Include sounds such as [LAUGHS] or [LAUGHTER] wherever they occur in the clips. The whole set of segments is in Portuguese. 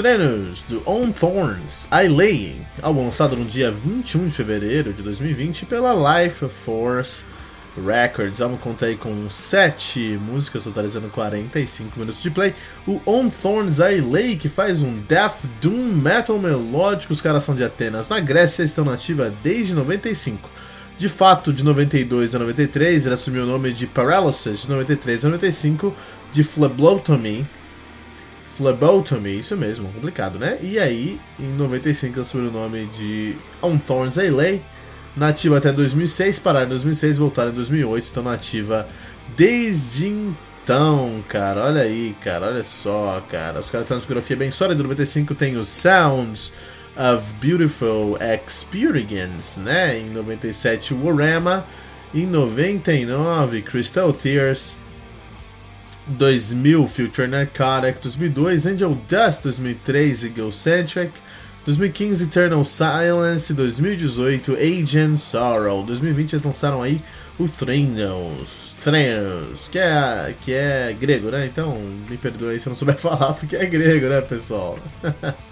Treinos do On Thorns, I Lay, álbum lançado no dia 21 de fevereiro de 2020 pela Life Force Records. O álbum conta aí com 7 músicas, totalizando 45 minutos de play. O On Thorns, I Lay, que faz um death doom metal melódico. Os caras são de Atenas, na Grécia, estão nativa desde 95. De fato, de 92 a 93, ele assumiu o nome de Paralysis, de 93 a 95, de Phlebotomy, Phlebotomy, isso mesmo, complicado, né? E aí, em 95, assumiu o nome de On Thorns Alley, nativa até 2006, pararam em 2006, voltaram em 2008, estão nativa desde então, cara. Olha aí, cara, olha só, cara. Os caras têm uma discografia bem sólida. Em 95 tem os Sounds of Beautiful Experience, né? Em 97, Warama. Em 99, Crystal Tears. 2000 Future Narcotic, 2002 Angel Dust, 2003 Egocentric, 2015 Eternal Silence, 2018 Agent Sorrow, 2020 eles lançaram aí o Threnos, Threnos, que é, que é grego, né? Então me perdoe se eu não souber [LAUGHS] falar porque é grego, né, pessoal? [LAUGHS]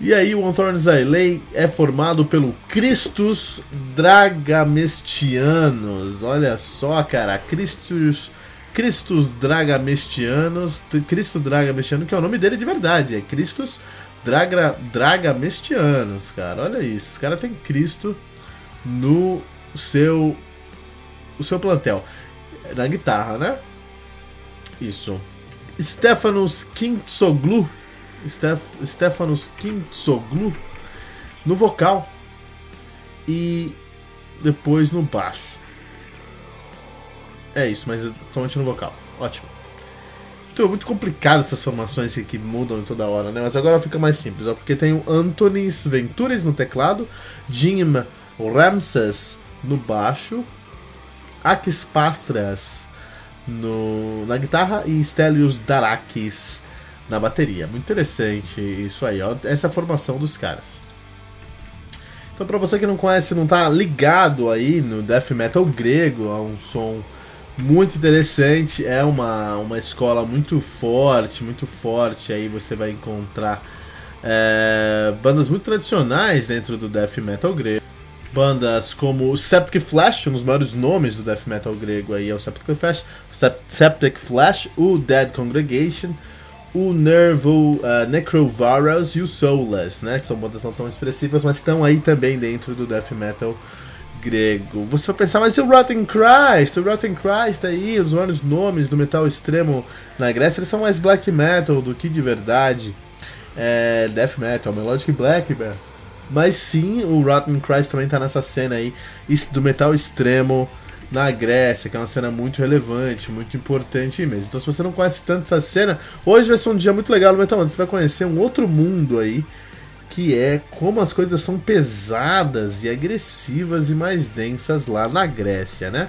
E aí, o One Thorns Lay é formado pelo Christus Dragamestianos. Olha só, cara, Christus Christus Dragamestianos, Cristo Dragamestiano, que é o nome dele de verdade, é Christus Draga, Dragamestianos, cara. Olha isso, os caras têm Cristo no seu o seu plantel. Na guitarra, né? Isso. Stefanos Kintsoglu, Stef, Stefanos Kintsoglu no vocal e depois no baixo. É isso, mas totalmente no vocal. Ótimo. Então, é muito complicado essas formações que, mudam toda hora, né? Mas agora fica mais simples, ó, porque tem o Antonis Ventures no teclado, Jim Ramses no baixo, Akis Pastras no, na guitarra e Stelios Darakis na bateria. Muito interessante isso aí, ó, essa formação dos caras. Então, para você que não conhece, não tá ligado aí no death metal grego, a um som muito interessante, é uma, uma escola muito forte, muito forte. Aí você vai encontrar é, bandas muito tradicionais dentro do death metal grego. Bandas como Septic Flash, um dos maiores nomes do death metal grego aí é o Septic Flash, Septic Flash, o Dead Congregation, o Nervo uh, Necrovarus e o Soulless, né? Que são bandas não tão expressivas, mas estão aí também dentro do death metal grego. Você vai pensar, mas e o Rotten Christ? O Rotten Christ aí, os vários nomes do metal extremo na Grécia, eles são mais black metal do que de verdade é, death metal, melodic black metal. Mas sim, o Rotten Christ também tá nessa cena aí do metal extremo na Grécia, que é uma cena muito relevante, muito importante mesmo. Então, se você não conhece tanto essa cena, hoje vai ser um dia muito legal no Metal Você vai conhecer um outro mundo aí que é como as coisas são pesadas e agressivas e mais densas lá na Grécia, né?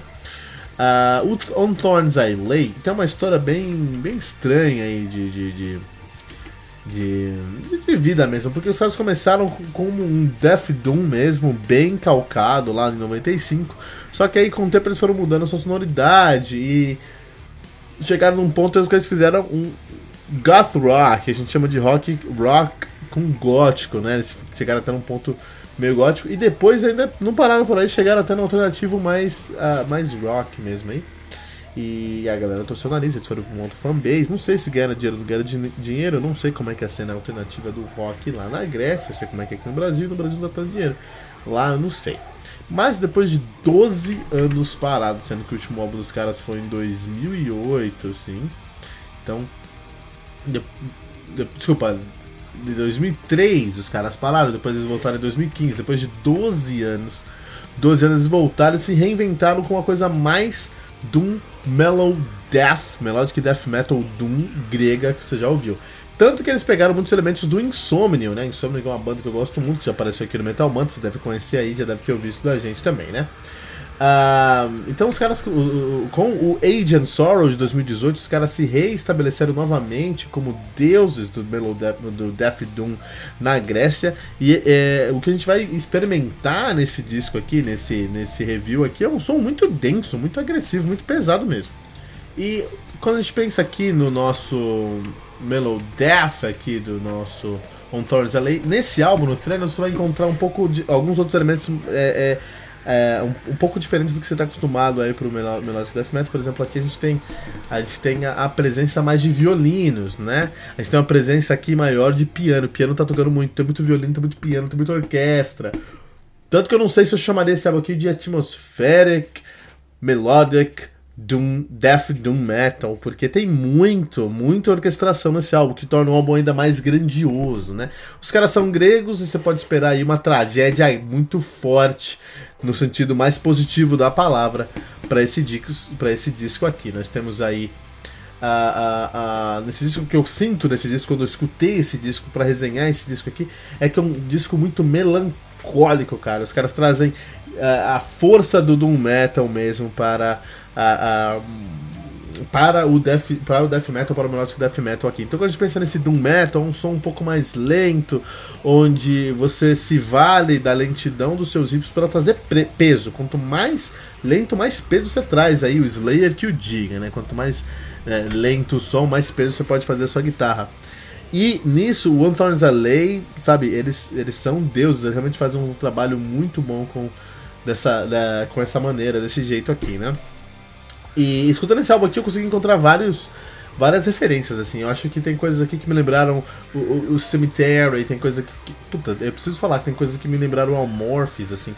Uh, o On Thorns I Lay tem uma história bem, bem estranha aí de, de, de, de, de vida mesmo, porque os caras começaram como um Death Doom mesmo, bem calcado lá em 95, só que aí com o tempo eles foram mudando a sua sonoridade e chegaram num ponto que eles fizeram um goth rock, a gente chama de rock rock com gótico, né? Eles chegaram até num ponto meio gótico e depois ainda não pararam por aí, chegaram até no alternativo mais, uh, mais rock mesmo aí. E a galera torceu o nariz, eles foram com um outro fanbase. Não sei se ganharam dinheiro, não ganharam dinheiro, não sei como é que é a cena alternativa do rock lá na Grécia, eu sei como é que é aqui no Brasil, no Brasil não dá tanto dinheiro. Lá eu não sei. Mas depois de 12 anos parados, sendo que o último álbum dos caras foi em 2008, assim. Então. De, de, desculpa, de 2003 os caras pararam, depois eles voltaram em 2015, depois de 12 anos. 12 anos eles voltaram e se reinventaram com uma coisa mais Doom Mellow Death, Melodic Death Metal Doom grega que você já ouviu. Tanto que eles pegaram muitos elementos do Insomnium, né? Insomnium é uma banda que eu gosto muito, que já apareceu aqui no Metal Mantra, você deve conhecer aí, já deve ter ouvido da gente também, né? Uh, então os caras, com o Age and Sorrow de 2018, os caras se reestabeleceram novamente como deuses do, Death, do Death Doom na Grécia. E é, o que a gente vai experimentar nesse disco aqui, nesse, nesse review aqui, é um som muito denso, muito agressivo, muito pesado mesmo. E quando a gente pensa aqui no nosso Mellow Death aqui do nosso On Thorns Alley, nesse álbum, no treino, você vai encontrar um pouco de alguns outros elementos é, é, é, um, um, pouco diferentes do que você está acostumado aí pro Melodic Death Metal. Por exemplo, aqui a gente tem a, gente tem a, a, presença mais de violinos, né? A gente tem uma presença aqui maior de piano. O piano tá tocando muito, tem muito violino, tem muito piano, tem muita orquestra. Tanto que eu não sei se eu chamaria esse álbum aqui de atmospheric, melodic, Doom, Death Doom Metal, porque tem muito, muita orquestração nesse álbum, que torna o álbum ainda mais grandioso, né? Os caras são gregos e você pode esperar aí uma tragédia muito forte, no sentido mais positivo da palavra, para esse, disco, esse disco aqui. Nós temos aí a, a, nesse disco que eu sinto nesse disco quando eu escutei esse disco para resenhar esse disco aqui é que é um disco muito melancólico, cara. Os caras trazem a, a força do doom metal mesmo para a, a, para o death para o death metal para o melodic death metal aqui. Então quando a gente pensa nesse doom metal, um som um pouco mais lento, onde você se vale da lentidão dos seus riffs para trazer peso. Quanto mais lento, mais peso você traz aí o Slayer que o diga, né? Quanto mais é, lento o som, mais peso você pode fazer a sua guitarra. E nisso, o One Thorns Alley, sabe, eles, eles são deuses, eles realmente fazem um trabalho muito bom com, dessa, da, com essa maneira, desse jeito aqui, né? E escutando esse álbum aqui eu consegui encontrar vários várias referências, assim. Eu acho que tem coisas aqui que me lembraram o, o, o Cemetery, tem coisas que, que, Puta, eu preciso falar que tem coisas que me lembraram Amorphis, assim.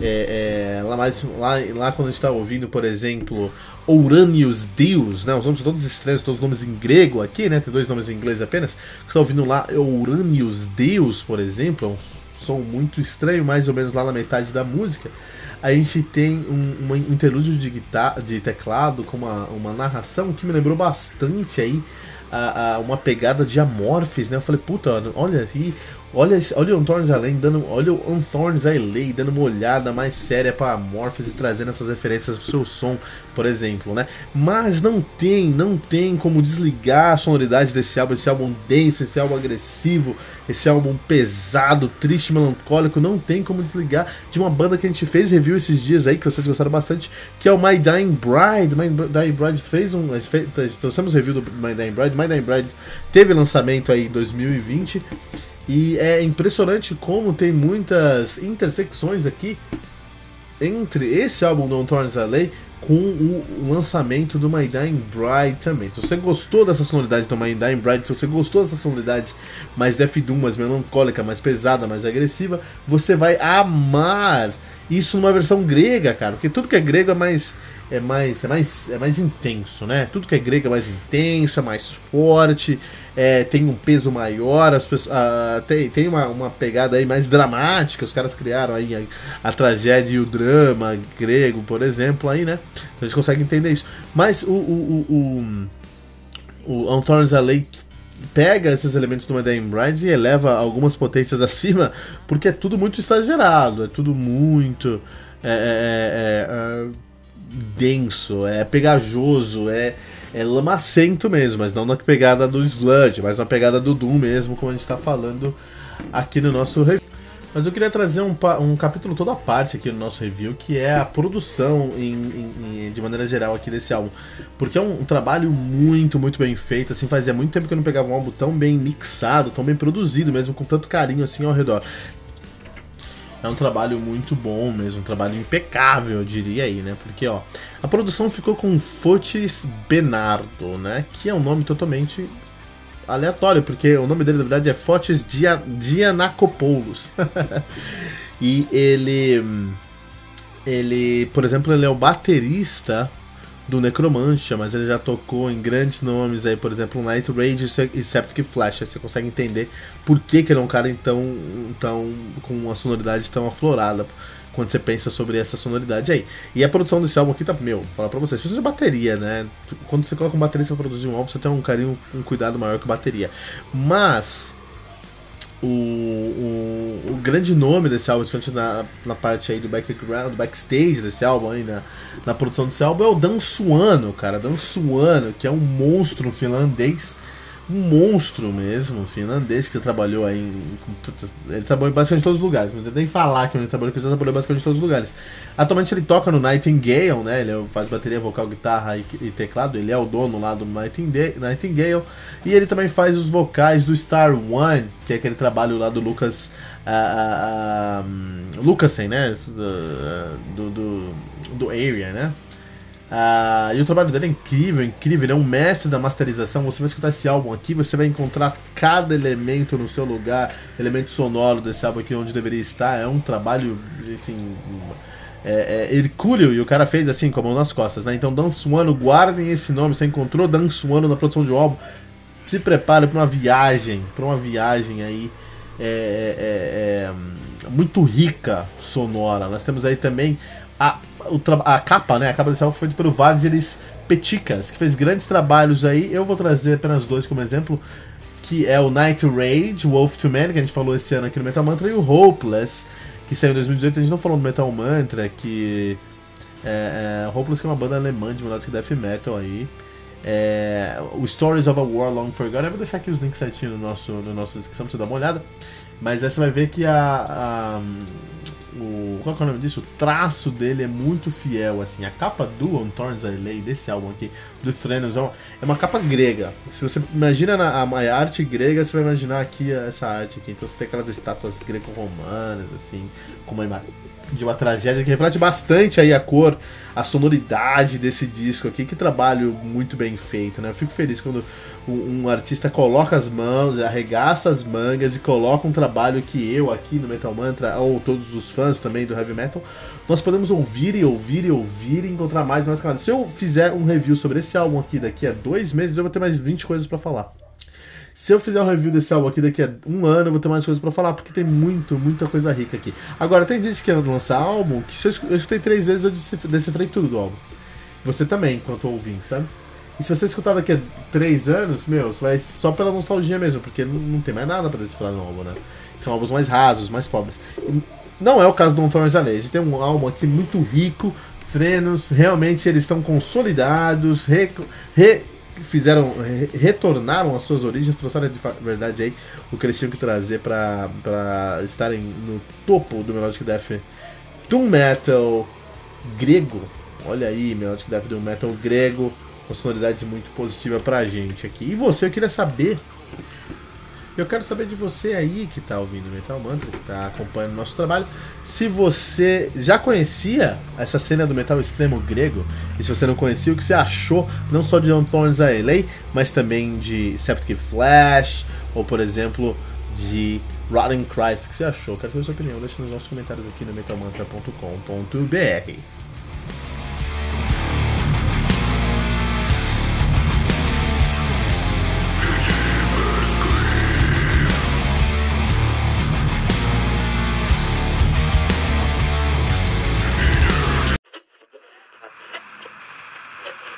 É, é, lá, lá, lá quando a gente tá ouvindo, por exemplo, Uranius Deus, né? Os nomes são todos estranhos, todos os nomes em grego aqui, né? Tem dois nomes em inglês apenas. Você tá ouvindo lá Uranius Deus, por exemplo, é um som muito estranho, mais ou menos lá na metade da música a gente tem um, um interlúdio de guitarra, de teclado com uma, uma narração que me lembrou bastante aí a, a uma pegada de Amorphis, né? Eu falei, puta, olha aí, olha, olha o Anthorns Além dando, olha o Anthorns Alley dando uma olhada mais séria para Amorphis e trazendo essas referências pro seu som, por exemplo, né? Mas não tem, não tem como desligar a sonoridade desse álbum, esse álbum denso, esse álbum agressivo, esse álbum pesado, triste, melancólico, não tem como desligar de uma banda que a gente fez review esses dias aí, que vocês gostaram bastante, que é o My Dying Bride. My Dying Bride fez um. Fez, trouxemos review do My Dying Bride. My Dying Bride teve lançamento aí em 2020. E é impressionante como tem muitas intersecções aqui entre esse álbum do Thorns Alley com o lançamento do My Dying Bride também. Se você gostou dessa sonoridade do My Dying Bride, se você gostou dessa sonoridade mais Death Doom, mais melancólica, mais pesada, mais agressiva, você vai amar isso numa versão grega, cara. Porque tudo que é grego é mais é mais, é mais, é mais intenso, né? Tudo que é grego é mais intenso, é mais forte, é, tem um peso maior, as pessoas, uh, tem, tem uma, uma pegada aí mais dramática, os caras criaram aí a, a, tragédia e o drama grego, por exemplo, aí, né? Então a gente consegue entender isso. Mas o, o, o, o, o Alley pega esses elementos do Madame Bride e eleva algumas potências acima, porque é tudo muito exagerado, é tudo muito. É, é, é, é denso, é pegajoso, é, é lamacento mesmo, mas não na pegada do Sludge, mas na pegada do Doom mesmo, como a gente está falando aqui no nosso review. Mas eu queria trazer um, um capítulo toda a parte aqui no nosso review, que é a produção em, em, de maneira geral aqui desse álbum. Porque é um, um, trabalho muito, muito bem feito, assim, fazia muito tempo que eu não pegava um álbum tão bem mixado, tão bem produzido mesmo, com tanto carinho assim ao redor. É um trabalho muito bom mesmo, um trabalho impecável, eu diria aí, né? Porque, ó, a produção ficou com Fotis Benardo, né? Que é um nome totalmente aleatório, porque o nome dele na verdade é Fotis Dianakopoulos. [LAUGHS] e ele. Ele, por exemplo, ele é o baterista do Necromantia, mas ele já tocou em grandes nomes aí, por exemplo, Night Rage e Septic Flash. Aí você consegue entender por que, que ele é um cara tão, tão com uma sonoridade tão aflorada. quando você pensa sobre essa sonoridade aí. E a produção desse álbum aqui tá, meu, falar pra vocês, precisa de bateria, né? Quando você coloca um baterista pra produzir um álbum, você tem um carinho, um cuidado maior com bateria. Mas o, o, o, grande nome desse álbum, principalmente na, na parte aí do background, do backstage desse álbum aí, na, na produção desse álbum, é o Dan Suano, cara. Dan Suano, que é um monstro finlandês um monstro mesmo, finlandês, que trabalhou aí em, Ele trabalhou basicamente em todos os lugares, mas nem falar que ele trabalhou, porque ele trabalhou basicamente em todos os lugares. Atualmente ele toca no Nightingale, né? Ele faz bateria, vocal, guitarra e, e teclado. Ele é o dono lá do Nightingale, Nightingale. E ele também faz os vocais do Star One, que é aquele trabalho lá do Lucas. Uh, uh, um, Lucasen, né? Do, do, do Area, né? Ah, e o trabalho dele é incrível, incrível. Ele é um mestre da masterização. Você vai escutar esse álbum aqui, você vai encontrar cada elemento no seu lugar, elemento sonoro desse álbum aqui onde deveria estar. É um trabalho, assim. É, é hercúleo e o cara fez assim com a mão nas costas, né? Então, Dan Suano, guardem esse nome. Você encontrou Dan Suano na produção de um álbum. Se prepare para uma viagem, para uma viagem aí é, é, é, muito rica sonora. Nós temos aí também a, a capa, né? A capa desse álbum foi pelo Vargelis Peticas, que fez grandes trabalhos aí. Eu vou trazer apenas dois como exemplo, que é o Night Rage, Wolf to Man, que a gente falou esse ano aqui no Metal Mantra, e o Hopeless, que saiu em 2018. A gente não falou no Metal Mantra, que é, é, Hopeless que é uma banda alemã de melodic death metal aí. É, o Stories of a War Long Forgotten. Eu vou deixar aqui os links certinho no nosso, no nosso descrição pra você dar uma olhada. Mas aí você vai ver que a, a o, qual é o nome disso? O traço dele é muito fiel, assim. A capa do On Thorns Lay, desse álbum aqui, do Threnos, é uma, é uma capa grega. Se você imagina na, a, a, arte grega, você vai imaginar aqui essa arte aqui. Então você tem aquelas estátuas greco-romanas, assim, com uma imagem de uma tragédia que reflete bastante aí a cor, a sonoridade desse disco aqui. Que trabalho muito bem feito, né? Eu fico feliz quando um, um, artista coloca as mãos, arregaça as mangas e coloca um trabalho que eu aqui no Metal Mantra, ou todos os fãs também do Heavy Metal, nós podemos ouvir e ouvir e ouvir e encontrar mais e mais camadas. Se eu fizer um review sobre esse álbum aqui daqui a dois meses, eu vou ter mais 20 coisas para falar. Se eu fizer um review desse álbum aqui daqui a um ano, eu vou ter mais coisas para falar, porque tem muito, muita coisa rica aqui. Agora, tem gente que quer lançar álbum, que se eu, escutei três vezes, eu decifrei tudo do álbum. Você também, enquanto ouvindo, sabe? E se você escutar daqui a três anos, meu, vai só pela nostalgia mesmo, porque não, não tem mais nada para decifrar no álbum, né? São álbuns mais rasos, mais pobres. Não é o caso do On Thorns Alley. Tem um álbum aqui muito rico, treinos, realmente eles estão consolidados, re, re, fizeram, re, retornaram às suas origens, trouxeram de verdade aí o que eles tinham que trazer para estarem no topo do Melodic Death Doom Metal grego. Olha aí, Melodic Death Doom Metal grego uma sonoridade muito positiva pra gente aqui. E você, eu queria saber. Eu quero saber de você aí que tá ouvindo Metal Mantra, que tá acompanhando o nosso trabalho, se você já conhecia essa cena do metal extremo grego, e se você não conhecia, o que você achou, não só de On Thorns a LA, mas também de Septic Flash, ou por exemplo, de Rotten Christ, o que você achou? Quero saber sua opinião, deixa nos nossos comentários aqui no metalmantra.com.br.